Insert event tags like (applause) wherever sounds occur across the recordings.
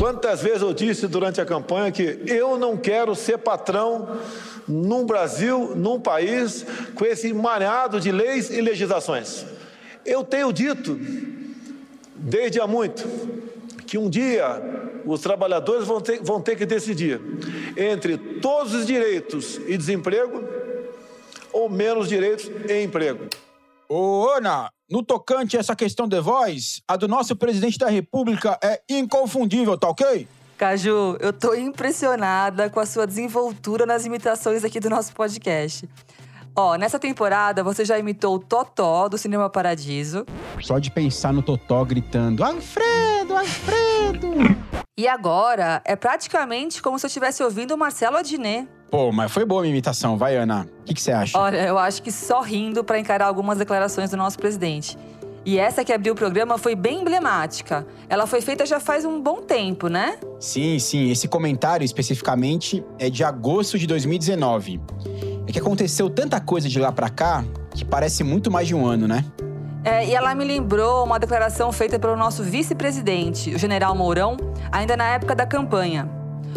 Quantas vezes eu disse durante a campanha que eu não quero ser patrão num Brasil, num país, com esse emaranhado de leis e legislações. Eu tenho dito, desde há muito, que um dia os trabalhadores vão ter, vão ter que decidir entre todos os direitos e desemprego ou menos direitos e emprego. Ô, Ana, no tocante a essa questão de voz, a do nosso presidente da República é inconfundível, tá ok? Caju, eu tô impressionada com a sua desenvoltura nas imitações aqui do nosso podcast. Ó, nessa temporada você já imitou o Totó do Cinema Paradiso. Só de pensar no Totó gritando: Alfredo, Alfredo! E agora é praticamente como se eu estivesse ouvindo o Marcelo Adnet. Pô, mas foi boa a minha imitação, vai, Ana. O que você acha? Olha, eu acho que só rindo para encarar algumas declarações do nosso presidente. E essa que abriu o programa foi bem emblemática. Ela foi feita já faz um bom tempo, né? Sim, sim. Esse comentário especificamente é de agosto de 2019. É que aconteceu tanta coisa de lá para cá que parece muito mais de um ano, né? É, e ela me lembrou uma declaração feita pelo nosso vice-presidente, o general Mourão, ainda na época da campanha.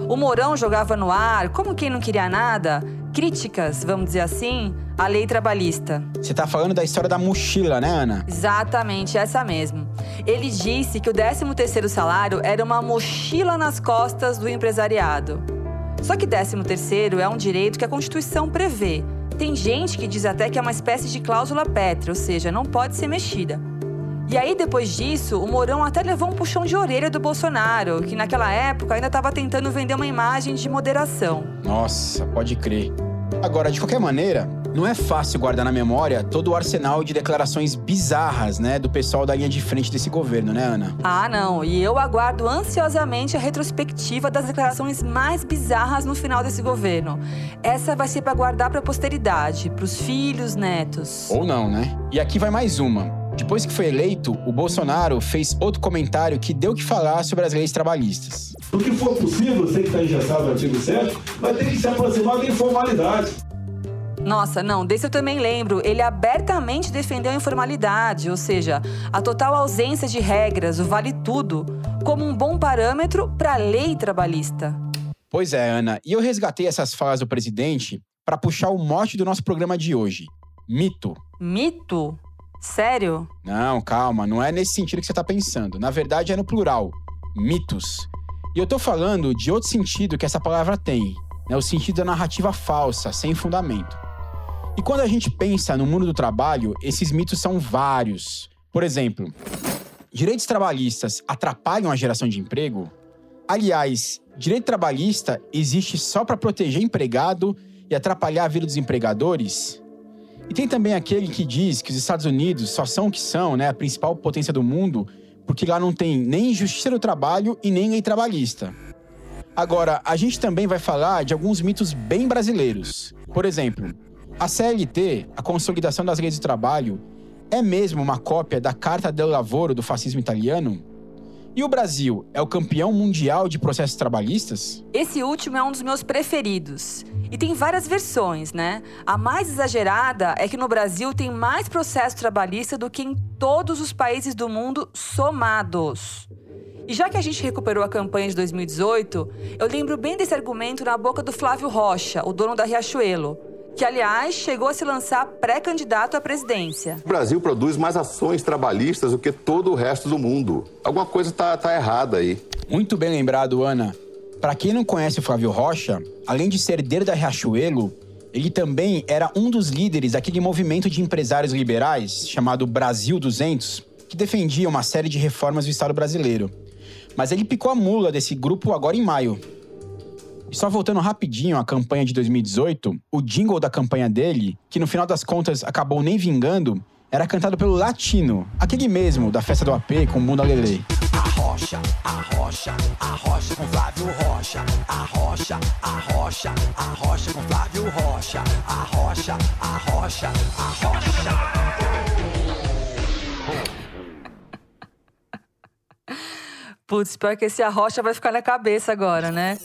O Mourão jogava no ar, como quem não queria nada, críticas, vamos dizer assim, à lei trabalhista. Você tá falando da história da mochila, né, Ana? Exatamente, essa mesmo. Ele disse que o 13º salário era uma mochila nas costas do empresariado. Só que 13º é um direito que a Constituição prevê. Tem gente que diz até que é uma espécie de cláusula pétrea, ou seja, não pode ser mexida. E aí, depois disso, o Mourão até levou um puxão de orelha do Bolsonaro, que naquela época ainda estava tentando vender uma imagem de moderação. Nossa, pode crer. Agora, de qualquer maneira, não é fácil guardar na memória todo o arsenal de declarações bizarras, né, do pessoal da linha de frente desse governo, né, Ana? Ah, não. E eu aguardo ansiosamente a retrospectiva das declarações mais bizarras no final desse governo. Essa vai ser para guardar para a posteridade, para os filhos, netos. Ou não, né? E aqui vai mais uma. Depois que foi eleito, o Bolsonaro fez outro comentário que deu o que falar sobre as leis trabalhistas. No que for possível, você que está engessado no artigo 7, vai ter que se aproximar da informalidade. Nossa, não, desse eu também lembro. Ele abertamente defendeu a informalidade, ou seja, a total ausência de regras, o vale tudo, como um bom parâmetro para a lei trabalhista. Pois é, Ana, e eu resgatei essas falas do presidente para puxar o mote do nosso programa de hoje: mito. Mito? Sério? Não, calma, não é nesse sentido que você está pensando. Na verdade, é no plural: mitos. E eu tô falando de outro sentido que essa palavra tem, né? o sentido da narrativa falsa, sem fundamento. E quando a gente pensa no mundo do trabalho, esses mitos são vários. Por exemplo, direitos trabalhistas atrapalham a geração de emprego? Aliás, direito trabalhista existe só para proteger empregado e atrapalhar a vida dos empregadores? E tem também aquele que diz que os Estados Unidos só são o que são, né, a principal potência do mundo, porque lá não tem nem justiça do trabalho e nem lei trabalhista. Agora, a gente também vai falar de alguns mitos bem brasileiros. Por exemplo, a CLT, a Consolidação das Leis do Trabalho, é mesmo uma cópia da Carta del Lavoro do fascismo italiano? E o Brasil é o campeão mundial de processos trabalhistas? Esse último é um dos meus preferidos. E tem várias versões, né? A mais exagerada é que no Brasil tem mais processo trabalhista do que em todos os países do mundo somados. E já que a gente recuperou a campanha de 2018, eu lembro bem desse argumento na boca do Flávio Rocha, o dono da Riachuelo que, aliás, chegou a se lançar pré-candidato à presidência. O Brasil produz mais ações trabalhistas do que todo o resto do mundo. Alguma coisa está tá errada aí. Muito bem lembrado, Ana. Para quem não conhece o Flávio Rocha, além de ser herdeiro da Riachuelo, ele também era um dos líderes daquele movimento de empresários liberais chamado Brasil 200, que defendia uma série de reformas do Estado brasileiro. Mas ele picou a mula desse grupo agora em maio, e só voltando rapidinho à campanha de 2018, o jingle da campanha dele, que no final das contas acabou nem vingando, era cantado pelo Latino, aquele mesmo da festa do AP com o Mundo Alele. A rocha, a rocha, a rocha com Flávio Rocha. A rocha, a rocha, a rocha com Flávio Rocha. A rocha, a rocha, a rocha. Putz, pior que esse a rocha vai ficar na cabeça agora, né?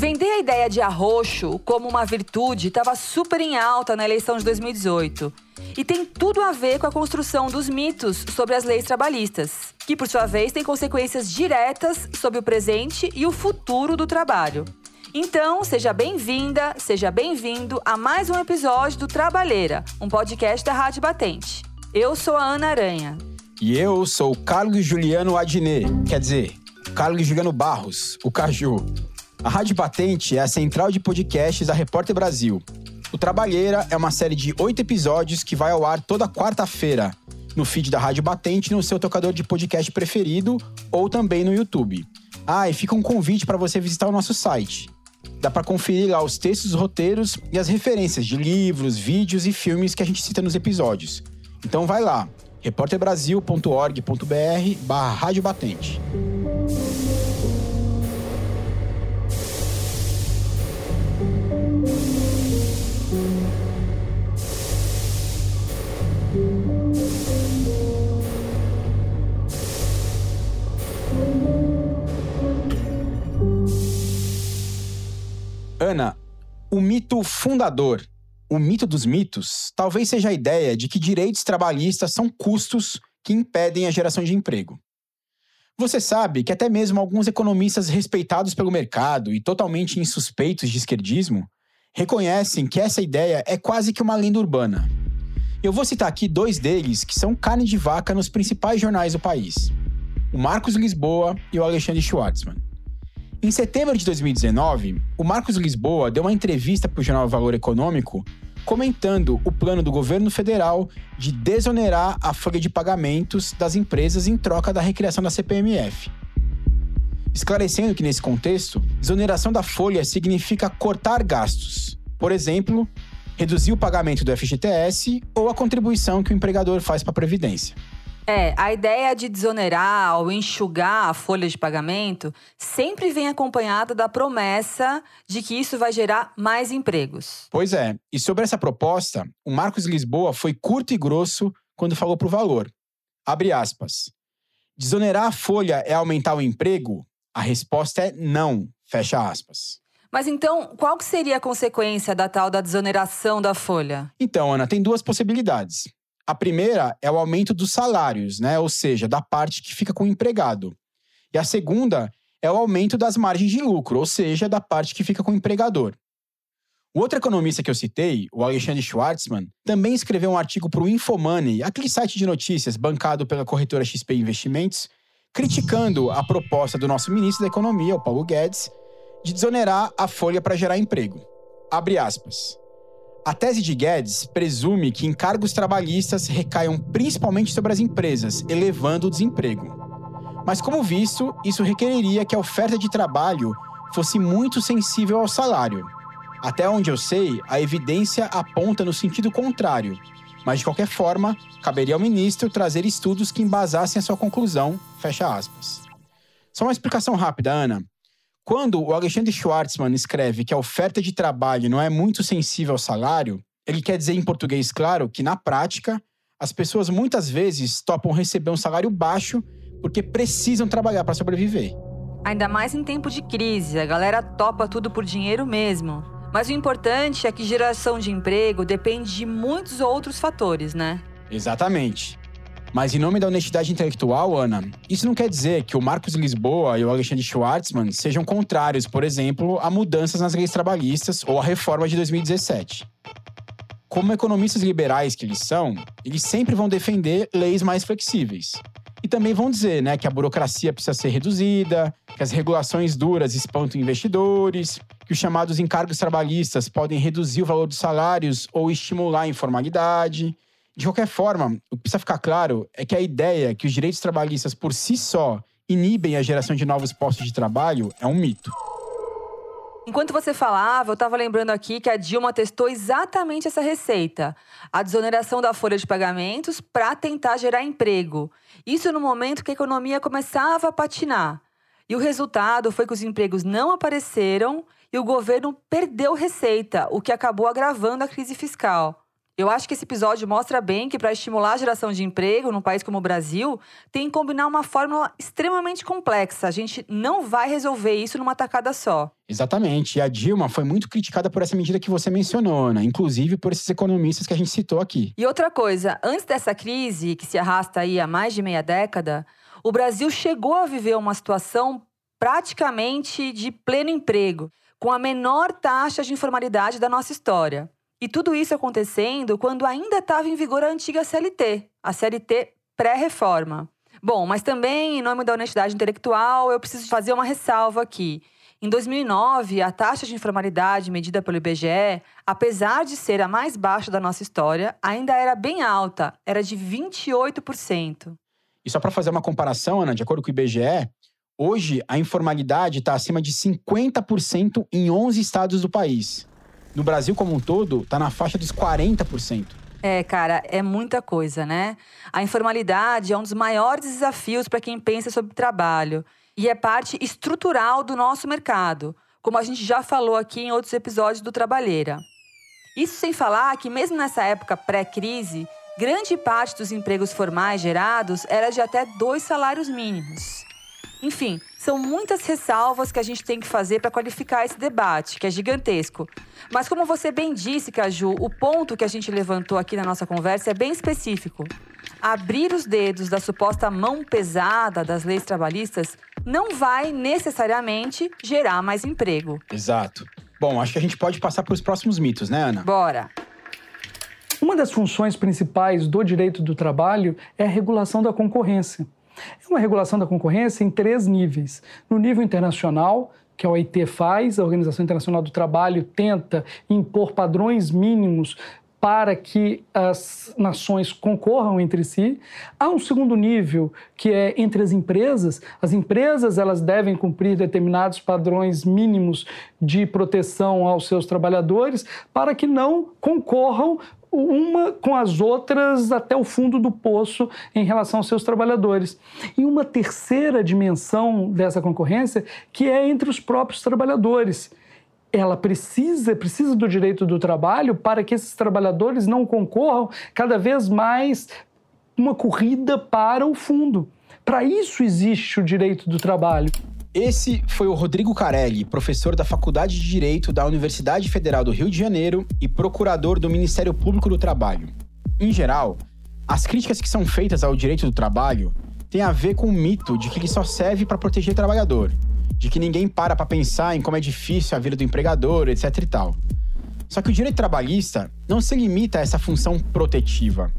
Vender a ideia de arroxo como uma virtude estava super em alta na eleição de 2018. E tem tudo a ver com a construção dos mitos sobre as leis trabalhistas, que por sua vez têm consequências diretas sobre o presente e o futuro do trabalho. Então, seja bem-vinda, seja bem-vindo a mais um episódio do Trabalheira, um podcast da Rádio Batente. Eu sou a Ana Aranha. E eu sou o Carlos Juliano Adnet, quer dizer, Carlos Juliano Barros, o Caju. A Rádio Batente é a central de podcasts da Repórter Brasil. O Trabalheira é uma série de oito episódios que vai ao ar toda quarta-feira, no feed da Rádio Batente, no seu tocador de podcast preferido ou também no YouTube. Ah, e fica um convite para você visitar o nosso site. Dá para conferir lá os textos, roteiros e as referências de livros, vídeos e filmes que a gente cita nos episódios. Então vai lá, repórterbrasil.org.br barra Rádio Batente. O mito fundador, o mito dos mitos, talvez seja a ideia de que direitos trabalhistas são custos que impedem a geração de emprego. Você sabe que até mesmo alguns economistas respeitados pelo mercado e totalmente insuspeitos de esquerdismo reconhecem que essa ideia é quase que uma lenda urbana. Eu vou citar aqui dois deles que são carne de vaca nos principais jornais do país: o Marcos Lisboa e o Alexandre Schwartzman. Em setembro de 2019, o Marcos Lisboa deu uma entrevista para o jornal Valor Econômico comentando o plano do governo federal de desonerar a folha de pagamentos das empresas em troca da recriação da CPMF. Esclarecendo que, nesse contexto, desoneração da folha significa cortar gastos. Por exemplo, reduzir o pagamento do FGTS ou a contribuição que o empregador faz para a Previdência. É, a ideia de desonerar ou enxugar a folha de pagamento sempre vem acompanhada da promessa de que isso vai gerar mais empregos. Pois é, e sobre essa proposta, o Marcos Lisboa foi curto e grosso quando falou para o valor. Abre aspas. Desonerar a folha é aumentar o emprego? A resposta é não, fecha aspas. Mas então, qual que seria a consequência da tal da desoneração da folha? Então, Ana, tem duas possibilidades. A primeira é o aumento dos salários, né? Ou seja, da parte que fica com o empregado. E a segunda é o aumento das margens de lucro, ou seja, da parte que fica com o empregador. O outro economista que eu citei, o Alexandre Schwartzman, também escreveu um artigo para o Infomoney, aquele site de notícias bancado pela corretora XP Investimentos, criticando a proposta do nosso ministro da Economia, o Paulo Guedes, de desonerar a folha para gerar emprego. Abre aspas. A tese de Guedes presume que encargos trabalhistas recaiam principalmente sobre as empresas, elevando o desemprego. Mas, como visto, isso requeriria que a oferta de trabalho fosse muito sensível ao salário. Até onde eu sei, a evidência aponta no sentido contrário, mas de qualquer forma, caberia ao ministro trazer estudos que embasassem a sua conclusão. Fecha aspas. Só uma explicação rápida, Ana. Quando o Alexandre Schwartzman escreve que a oferta de trabalho não é muito sensível ao salário, ele quer dizer em português claro que, na prática, as pessoas muitas vezes topam receber um salário baixo porque precisam trabalhar para sobreviver. Ainda mais em tempo de crise, a galera topa tudo por dinheiro mesmo. Mas o importante é que geração de emprego depende de muitos outros fatores, né? Exatamente. Mas em nome da honestidade intelectual, Ana, isso não quer dizer que o Marcos Lisboa e o Alexandre Schwartzman sejam contrários, por exemplo, a mudanças nas leis trabalhistas ou a reforma de 2017. Como economistas liberais que eles são, eles sempre vão defender leis mais flexíveis. E também vão dizer né, que a burocracia precisa ser reduzida, que as regulações duras espantam investidores, que os chamados encargos trabalhistas podem reduzir o valor dos salários ou estimular a informalidade, de qualquer forma, o que precisa ficar claro é que a ideia que os direitos trabalhistas por si só inibem a geração de novos postos de trabalho é um mito. Enquanto você falava, eu estava lembrando aqui que a Dilma testou exatamente essa receita: a desoneração da folha de pagamentos para tentar gerar emprego. Isso no momento que a economia começava a patinar. E o resultado foi que os empregos não apareceram e o governo perdeu receita, o que acabou agravando a crise fiscal. Eu acho que esse episódio mostra bem que para estimular a geração de emprego num país como o Brasil, tem que combinar uma fórmula extremamente complexa. A gente não vai resolver isso numa tacada só. Exatamente. E a Dilma foi muito criticada por essa medida que você mencionou, né? Inclusive por esses economistas que a gente citou aqui. E outra coisa, antes dessa crise, que se arrasta aí há mais de meia década, o Brasil chegou a viver uma situação praticamente de pleno emprego, com a menor taxa de informalidade da nossa história. E tudo isso acontecendo quando ainda estava em vigor a antiga CLT, a CLT pré-reforma. Bom, mas também, em nome da honestidade intelectual, eu preciso fazer uma ressalva aqui. Em 2009, a taxa de informalidade medida pelo IBGE, apesar de ser a mais baixa da nossa história, ainda era bem alta, era de 28%. E só para fazer uma comparação, Ana, de acordo com o IBGE, hoje a informalidade está acima de 50% em 11 estados do país no Brasil como um todo, está na faixa dos 40%. É, cara, é muita coisa, né? A informalidade é um dos maiores desafios para quem pensa sobre trabalho e é parte estrutural do nosso mercado, como a gente já falou aqui em outros episódios do Trabalheira. Isso sem falar que, mesmo nessa época pré-crise, grande parte dos empregos formais gerados era de até dois salários mínimos. Enfim, são muitas ressalvas que a gente tem que fazer para qualificar esse debate, que é gigantesco. Mas como você bem disse, Caju, o ponto que a gente levantou aqui na nossa conversa é bem específico. Abrir os dedos da suposta mão pesada das leis trabalhistas não vai necessariamente gerar mais emprego. Exato. Bom, acho que a gente pode passar para os próximos mitos, né, Ana? Bora. Uma das funções principais do direito do trabalho é a regulação da concorrência. É uma regulação da concorrência em três níveis. No nível internacional, que a OIT faz, a Organização Internacional do Trabalho tenta impor padrões mínimos para que as nações concorram entre si. Há um segundo nível, que é entre as empresas. As empresas elas devem cumprir determinados padrões mínimos de proteção aos seus trabalhadores para que não concorram uma com as outras até o fundo do poço em relação aos seus trabalhadores. E uma terceira dimensão dessa concorrência que é entre os próprios trabalhadores. Ela precisa, precisa do direito do trabalho para que esses trabalhadores não concorram cada vez mais uma corrida para o fundo. Para isso existe o direito do trabalho. Esse foi o Rodrigo Carelli, professor da Faculdade de Direito da Universidade Federal do Rio de Janeiro e procurador do Ministério Público do Trabalho. Em geral, as críticas que são feitas ao direito do trabalho têm a ver com o mito de que ele só serve para proteger o trabalhador, de que ninguém para para pensar em como é difícil a vida do empregador, etc e tal. Só que o direito trabalhista não se limita a essa função protetiva.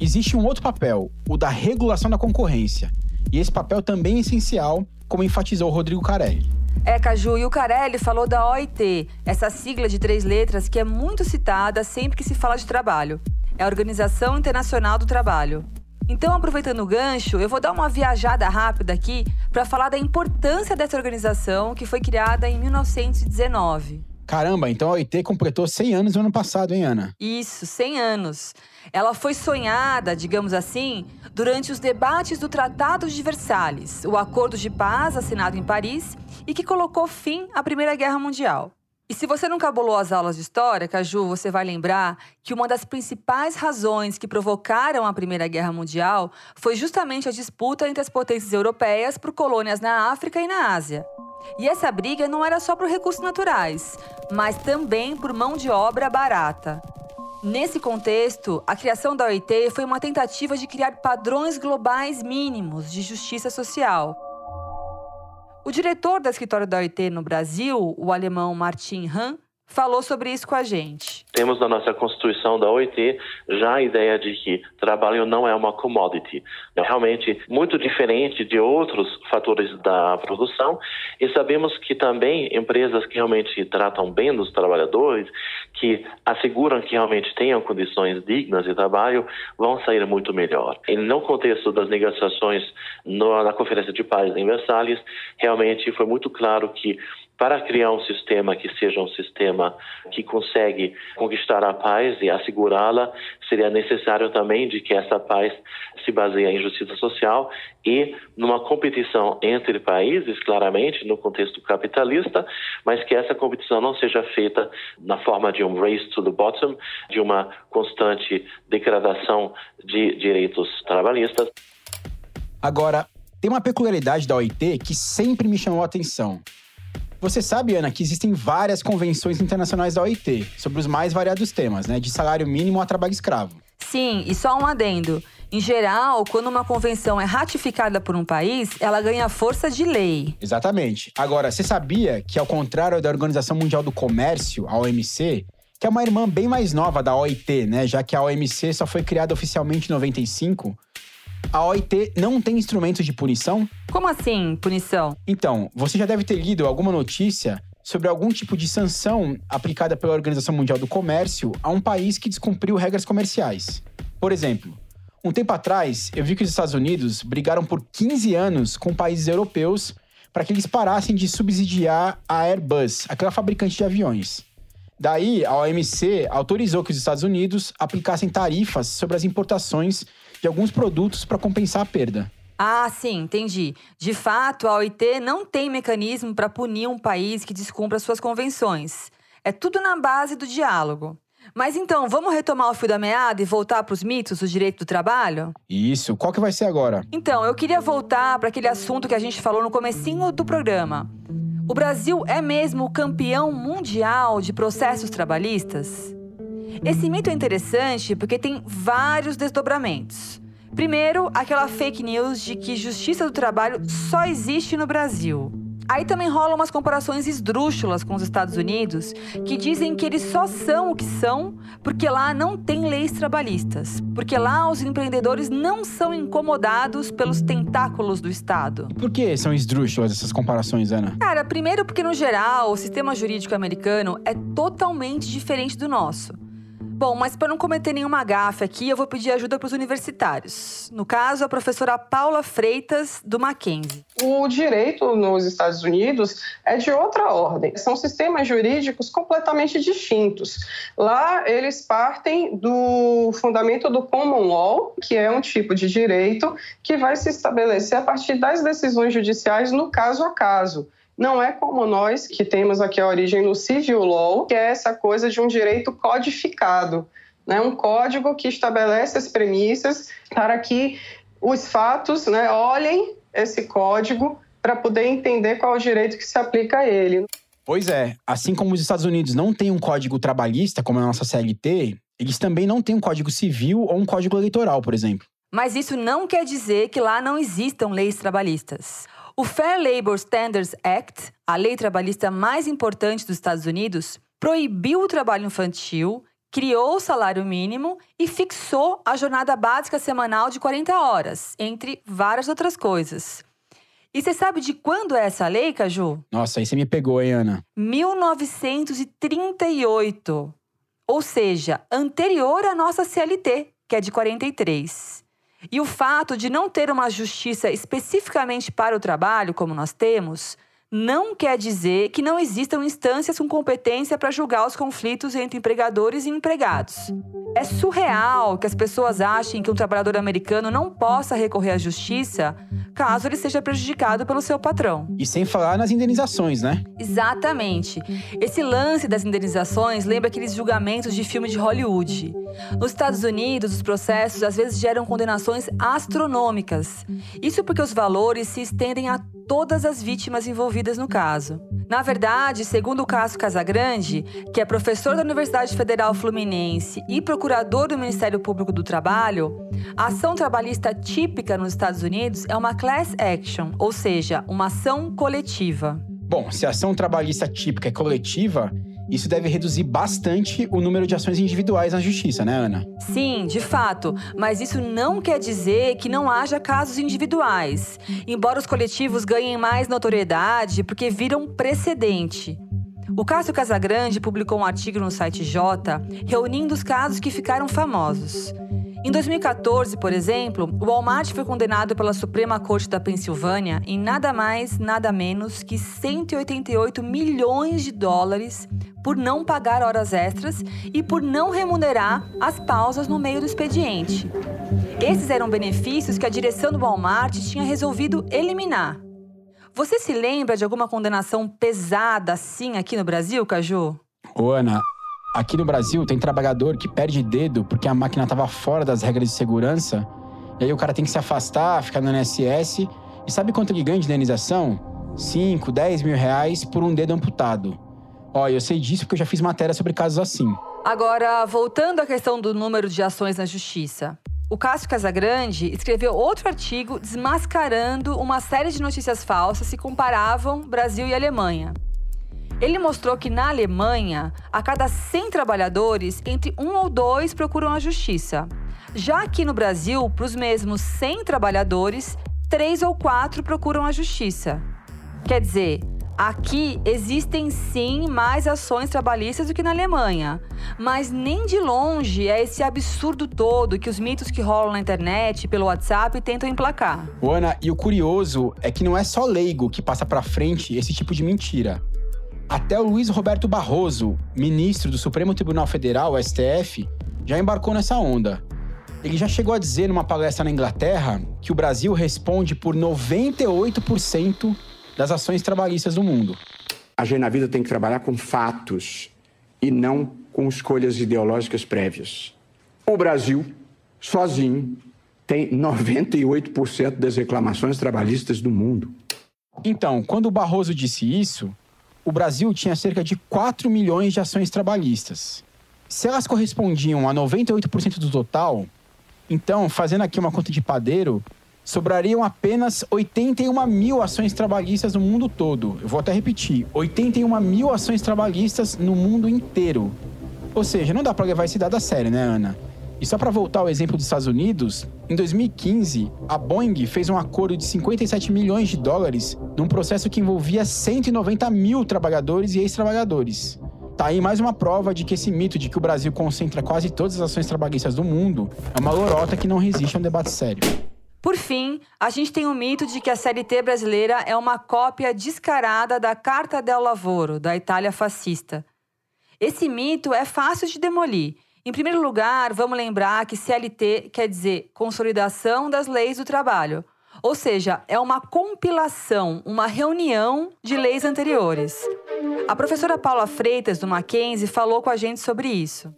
Existe um outro papel, o da regulação da concorrência. E esse papel também é essencial como enfatizou Rodrigo Carelli. É, Caju, e o Carelli falou da OIT, essa sigla de três letras que é muito citada sempre que se fala de trabalho. É a Organização Internacional do Trabalho. Então, aproveitando o gancho, eu vou dar uma viajada rápida aqui para falar da importância dessa organização que foi criada em 1919. Caramba, então a OIT completou 100 anos no ano passado, hein, Ana? Isso, 100 anos. Ela foi sonhada, digamos assim, durante os debates do Tratado de Versalhes, o acordo de paz assinado em Paris e que colocou fim à Primeira Guerra Mundial. E se você nunca bolou as aulas de história, Caju, você vai lembrar que uma das principais razões que provocaram a Primeira Guerra Mundial foi justamente a disputa entre as potências europeias por colônias na África e na Ásia. E essa briga não era só por recursos naturais, mas também por mão de obra barata. Nesse contexto, a criação da OIT foi uma tentativa de criar padrões globais mínimos de justiça social. O diretor da escritório da OIT no Brasil, o alemão Martin Hahn, falou sobre isso com a gente. Temos na nossa Constituição da OIT já a ideia de que trabalho não é uma commodity. É realmente muito diferente de outros fatores da produção e sabemos que também empresas que realmente tratam bem dos trabalhadores, que asseguram que realmente tenham condições dignas de trabalho, vão sair muito melhor. E no contexto das negociações na Conferência de Paz em Versalhes, realmente foi muito claro que para criar um sistema que seja um sistema que consegue conquistar a paz e assegurá-la, seria necessário também de que essa paz se baseie em justiça social e numa competição entre países, claramente, no contexto capitalista, mas que essa competição não seja feita na forma de um race to the bottom, de uma constante degradação de direitos trabalhistas. Agora, tem uma peculiaridade da OIT que sempre me chamou a atenção. Você sabe, Ana, que existem várias convenções internacionais da OIT sobre os mais variados temas, né? De salário mínimo a trabalho escravo. Sim, e só um adendo. Em geral, quando uma convenção é ratificada por um país, ela ganha força de lei. Exatamente. Agora, você sabia que, ao contrário da Organização Mundial do Comércio, a OMC, que é uma irmã bem mais nova da OIT, né? Já que a OMC só foi criada oficialmente em 95, a OIT não tem instrumentos de punição? Como assim, punição? Então, você já deve ter lido alguma notícia sobre algum tipo de sanção aplicada pela Organização Mundial do Comércio a um país que descumpriu regras comerciais. Por exemplo, um tempo atrás, eu vi que os Estados Unidos brigaram por 15 anos com países europeus para que eles parassem de subsidiar a Airbus, aquela fabricante de aviões. Daí, a OMC autorizou que os Estados Unidos aplicassem tarifas sobre as importações de alguns produtos para compensar a perda. Ah, sim, entendi. De fato, a OIT não tem mecanismo para punir um país que descumpra suas convenções. É tudo na base do diálogo. Mas então, vamos retomar o fio da meada e voltar para os mitos do direito do trabalho? Isso, qual que vai ser agora? Então, eu queria voltar para aquele assunto que a gente falou no comecinho do programa. O Brasil é mesmo o campeão mundial de processos trabalhistas? Esse mito é interessante porque tem vários desdobramentos. Primeiro, aquela fake news de que justiça do trabalho só existe no Brasil. Aí também rolam umas comparações esdrúxulas com os Estados Unidos, que dizem que eles só são o que são porque lá não tem leis trabalhistas, porque lá os empreendedores não são incomodados pelos tentáculos do Estado. Por que são esdrúxulas essas comparações, Ana? Cara, primeiro porque no geral o sistema jurídico americano é totalmente diferente do nosso. Bom, mas para não cometer nenhuma gafe aqui, eu vou pedir ajuda para os universitários. No caso, a professora Paula Freitas, do Mackenzie. O direito nos Estados Unidos é de outra ordem. São sistemas jurídicos completamente distintos. Lá, eles partem do fundamento do common law, que é um tipo de direito que vai se estabelecer a partir das decisões judiciais no caso a caso. Não é como nós, que temos aqui a origem no civil law, que é essa coisa de um direito codificado, né? um código que estabelece as premissas para que os fatos né, olhem esse código para poder entender qual é o direito que se aplica a ele. Pois é, assim como os Estados Unidos não têm um código trabalhista, como a nossa CLT, eles também não têm um código civil ou um código eleitoral, por exemplo. Mas isso não quer dizer que lá não existam leis trabalhistas. O Fair Labor Standards Act, a lei trabalhista mais importante dos Estados Unidos, proibiu o trabalho infantil, criou o salário mínimo e fixou a jornada básica semanal de 40 horas, entre várias outras coisas. E você sabe de quando é essa lei, Caju? Nossa, aí você me pegou, hein, Ana? 1938. Ou seja, anterior à nossa CLT, que é de 43. E o fato de não ter uma justiça especificamente para o trabalho, como nós temos, não quer dizer que não existam instâncias com competência para julgar os conflitos entre empregadores e empregados. É surreal que as pessoas achem que um trabalhador americano não possa recorrer à justiça caso ele seja prejudicado pelo seu patrão. E sem falar nas indenizações, né? Exatamente. Esse lance das indenizações lembra aqueles julgamentos de filme de Hollywood. Nos Estados Unidos, os processos às vezes geram condenações astronômicas. Isso porque os valores se estendem a todas as vítimas envolvidas no caso. Na verdade, segundo o caso Casagrande, que é professor da Universidade Federal Fluminense e procurador do Ministério Público do Trabalho, a ação trabalhista típica nos Estados Unidos é uma class action, ou seja, uma ação coletiva. Bom, se a ação trabalhista típica é coletiva, isso deve reduzir bastante o número de ações individuais na justiça, né, Ana? Sim, de fato. Mas isso não quer dizer que não haja casos individuais. Embora os coletivos ganhem mais notoriedade porque viram precedente. O Cássio Casagrande publicou um artigo no site J reunindo os casos que ficaram famosos. Em 2014, por exemplo, o Walmart foi condenado pela Suprema Corte da Pensilvânia em nada mais, nada menos que 188 milhões de dólares por não pagar horas extras e por não remunerar as pausas no meio do expediente. Esses eram benefícios que a direção do Walmart tinha resolvido eliminar. Você se lembra de alguma condenação pesada assim aqui no Brasil, Caju? Ô, Ana, Aqui no Brasil tem trabalhador que perde dedo porque a máquina estava fora das regras de segurança. E aí o cara tem que se afastar, ficar no NSS. E sabe quanto ele ganha de indenização? 5, 10 mil reais por um dedo amputado. Ó, eu sei disso porque eu já fiz matéria sobre casos assim. Agora, voltando à questão do número de ações na justiça. O Cássio Casagrande escreveu outro artigo desmascarando uma série de notícias falsas que comparavam Brasil e Alemanha. Ele mostrou que na Alemanha, a cada 100 trabalhadores, entre um ou dois procuram a justiça. Já aqui no Brasil, para os mesmos 100 trabalhadores, três ou quatro procuram a justiça. Quer dizer, aqui existem sim mais ações trabalhistas do que na Alemanha, mas nem de longe é esse absurdo todo que os mitos que rolam na internet, pelo WhatsApp, tentam emplacar. Ana, e o curioso é que não é só leigo que passa para frente esse tipo de mentira. Até o Luiz Roberto Barroso, ministro do Supremo Tribunal Federal, STF, já embarcou nessa onda. Ele já chegou a dizer numa palestra na Inglaterra que o Brasil responde por 98% das ações trabalhistas do mundo. A gente na vida tem que trabalhar com fatos e não com escolhas ideológicas prévias. O Brasil, sozinho, tem 98% das reclamações trabalhistas do mundo. Então, quando o Barroso disse isso, o Brasil tinha cerca de 4 milhões de ações trabalhistas. Se elas correspondiam a 98% do total, então, fazendo aqui uma conta de padeiro, sobrariam apenas 81 mil ações trabalhistas no mundo todo. Eu vou até repetir: 81 mil ações trabalhistas no mundo inteiro. Ou seja, não dá para levar esse dado a sério, né, Ana? E só para voltar ao exemplo dos Estados Unidos, em 2015, a Boeing fez um acordo de 57 milhões de dólares num processo que envolvia 190 mil trabalhadores e ex-trabalhadores. Tá aí mais uma prova de que esse mito de que o Brasil concentra quase todas as ações trabalhistas do mundo é uma lorota que não resiste a um debate sério. Por fim, a gente tem o mito de que a CLT brasileira é uma cópia descarada da Carta del Lavoro, da Itália fascista. Esse mito é fácil de demolir em primeiro lugar, vamos lembrar que CLT quer dizer Consolidação das Leis do Trabalho. Ou seja, é uma compilação, uma reunião de leis anteriores. A professora Paula Freitas, do Mackenzie, falou com a gente sobre isso.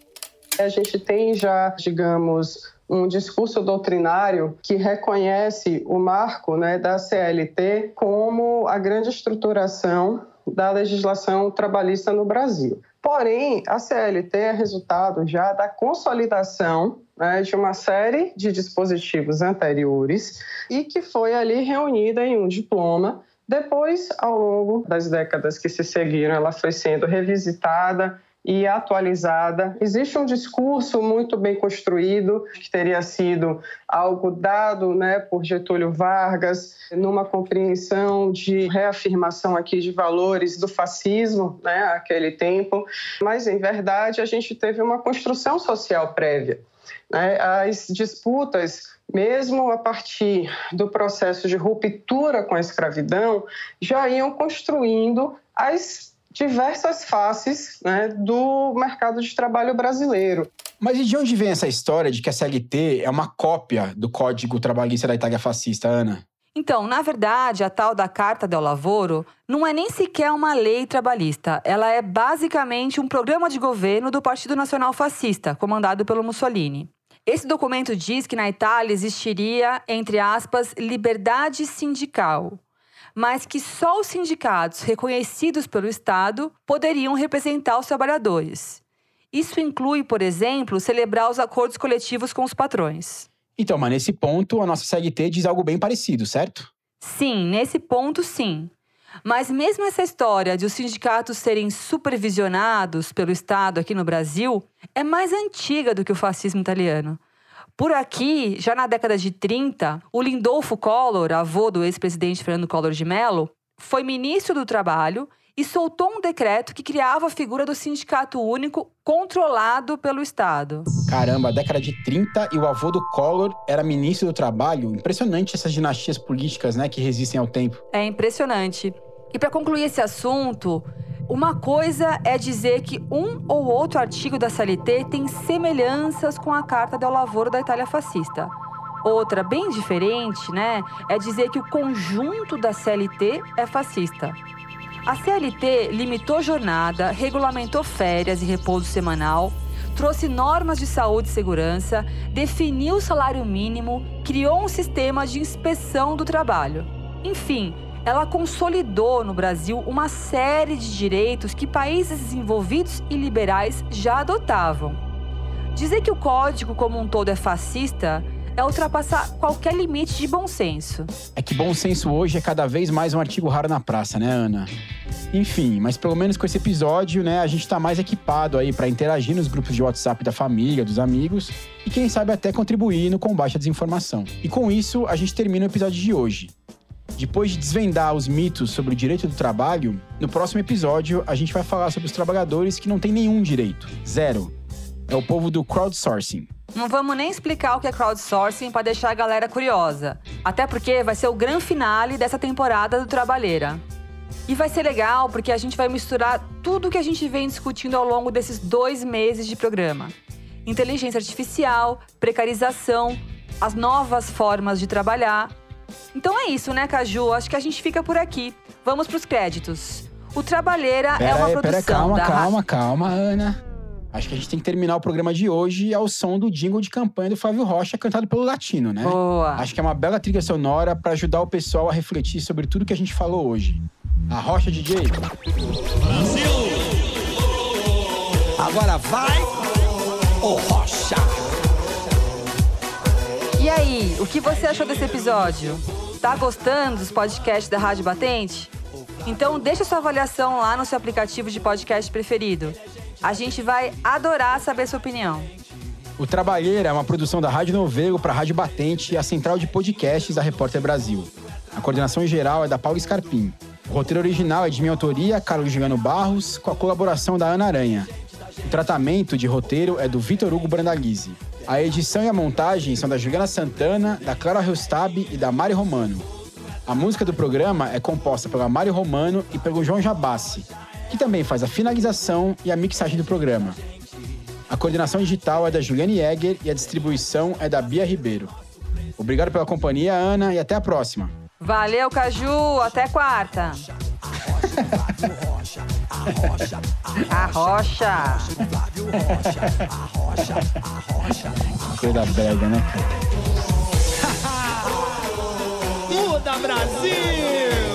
A gente tem já, digamos, um discurso doutrinário que reconhece o marco né, da CLT como a grande estruturação da legislação trabalhista no Brasil. Porém, a CLT é resultado já da consolidação né, de uma série de dispositivos anteriores e que foi ali reunida em um diploma. Depois, ao longo das décadas que se seguiram, ela foi sendo revisitada e atualizada. Existe um discurso muito bem construído, que teria sido algo dado né, por Getúlio Vargas, numa compreensão de reafirmação aqui de valores do fascismo, né, tempo. Mas, em verdade, a gente teve uma construção social prévia. Né? As disputas mesmo a partir do processo de ruptura com a escravidão, já iam construindo as diversas faces né, do mercado de trabalho brasileiro. Mas e de onde vem essa história de que a CLT é uma cópia do Código Trabalhista da Itália fascista, Ana? Então, na verdade, a tal da Carta del Lavoro não é nem sequer uma lei trabalhista. Ela é basicamente um programa de governo do Partido Nacional Fascista, comandado pelo Mussolini. Esse documento diz que na Itália existiria, entre aspas, liberdade sindical mas que só os sindicatos reconhecidos pelo Estado poderiam representar os trabalhadores. Isso inclui, por exemplo, celebrar os acordos coletivos com os patrões. Então, mas nesse ponto, a nossa CLT diz algo bem parecido, certo? Sim, nesse ponto, sim. Mas mesmo essa história de os sindicatos serem supervisionados pelo Estado aqui no Brasil é mais antiga do que o fascismo italiano. Por aqui, já na década de 30, o Lindolfo Collor, avô do ex-presidente Fernando Collor de Mello, foi ministro do Trabalho e soltou um decreto que criava a figura do sindicato único controlado pelo Estado. Caramba, década de 30 e o avô do Collor era ministro do Trabalho. Impressionante essas dinastias políticas, né, que resistem ao tempo. É impressionante. E para concluir esse assunto, uma coisa é dizer que um ou outro artigo da CLT tem semelhanças com a Carta del Lavoro da Itália fascista. Outra, bem diferente, né, é dizer que o conjunto da CLT é fascista. A CLT limitou jornada, regulamentou férias e repouso semanal, trouxe normas de saúde e segurança, definiu o salário mínimo, criou um sistema de inspeção do trabalho. Enfim, ela consolidou no Brasil uma série de direitos que países desenvolvidos e liberais já adotavam. Dizer que o código como um todo é fascista é ultrapassar qualquer limite de bom senso. É que bom senso hoje é cada vez mais um artigo raro na praça, né, Ana? Enfim, mas pelo menos com esse episódio, né, a gente tá mais equipado aí para interagir nos grupos de WhatsApp da família, dos amigos e quem sabe até contribuir no combate à desinformação. E com isso, a gente termina o episódio de hoje. Depois de desvendar os mitos sobre o direito do trabalho, no próximo episódio a gente vai falar sobre os trabalhadores que não têm nenhum direito. Zero. É o povo do crowdsourcing. Não vamos nem explicar o que é crowdsourcing para deixar a galera curiosa. Até porque vai ser o grande finale dessa temporada do Trabalheira. E vai ser legal porque a gente vai misturar tudo que a gente vem discutindo ao longo desses dois meses de programa: inteligência artificial, precarização, as novas formas de trabalhar. Então é isso, né, Caju? Acho que a gente fica por aqui. Vamos para os créditos. O Trabalheira pera é uma aí, produção pera, calma, da calma, calma, Ana. Acho que a gente tem que terminar o programa de hoje ao som do jingle de campanha do Flávio Rocha, cantado pelo Latino, né? Boa. Acho que é uma bela trilha sonora para ajudar o pessoal a refletir sobre tudo que a gente falou hoje. A Rocha DJ. Agora vai, ô Rocha! E aí, o que você achou desse episódio? Tá gostando dos podcasts da Rádio Batente? Então deixa sua avaliação lá no seu aplicativo de podcast preferido. A gente vai adorar saber sua opinião. O Trabalheira é uma produção da Rádio Novelo para a Rádio Batente e a central de podcasts da Repórter Brasil. A coordenação geral é da Paula Scarpim. O roteiro original é de minha autoria, Carlos Juliano Barros, com a colaboração da Ana Aranha. O tratamento de roteiro é do Vitor Hugo Brandalize. A edição e a montagem são da Juliana Santana, da Clara Helstab e da Mari Romano. A música do programa é composta pela Mari Romano e pelo João Jabassi, que também faz a finalização e a mixagem do programa. A coordenação digital é da Juliane Jäger e a distribuição é da Bia Ribeiro. Obrigado pela companhia, Ana, e até a próxima. Valeu, Caju! Até quarta! (laughs) A rocha! Coisa brega, né? (laughs) Muda Brasil!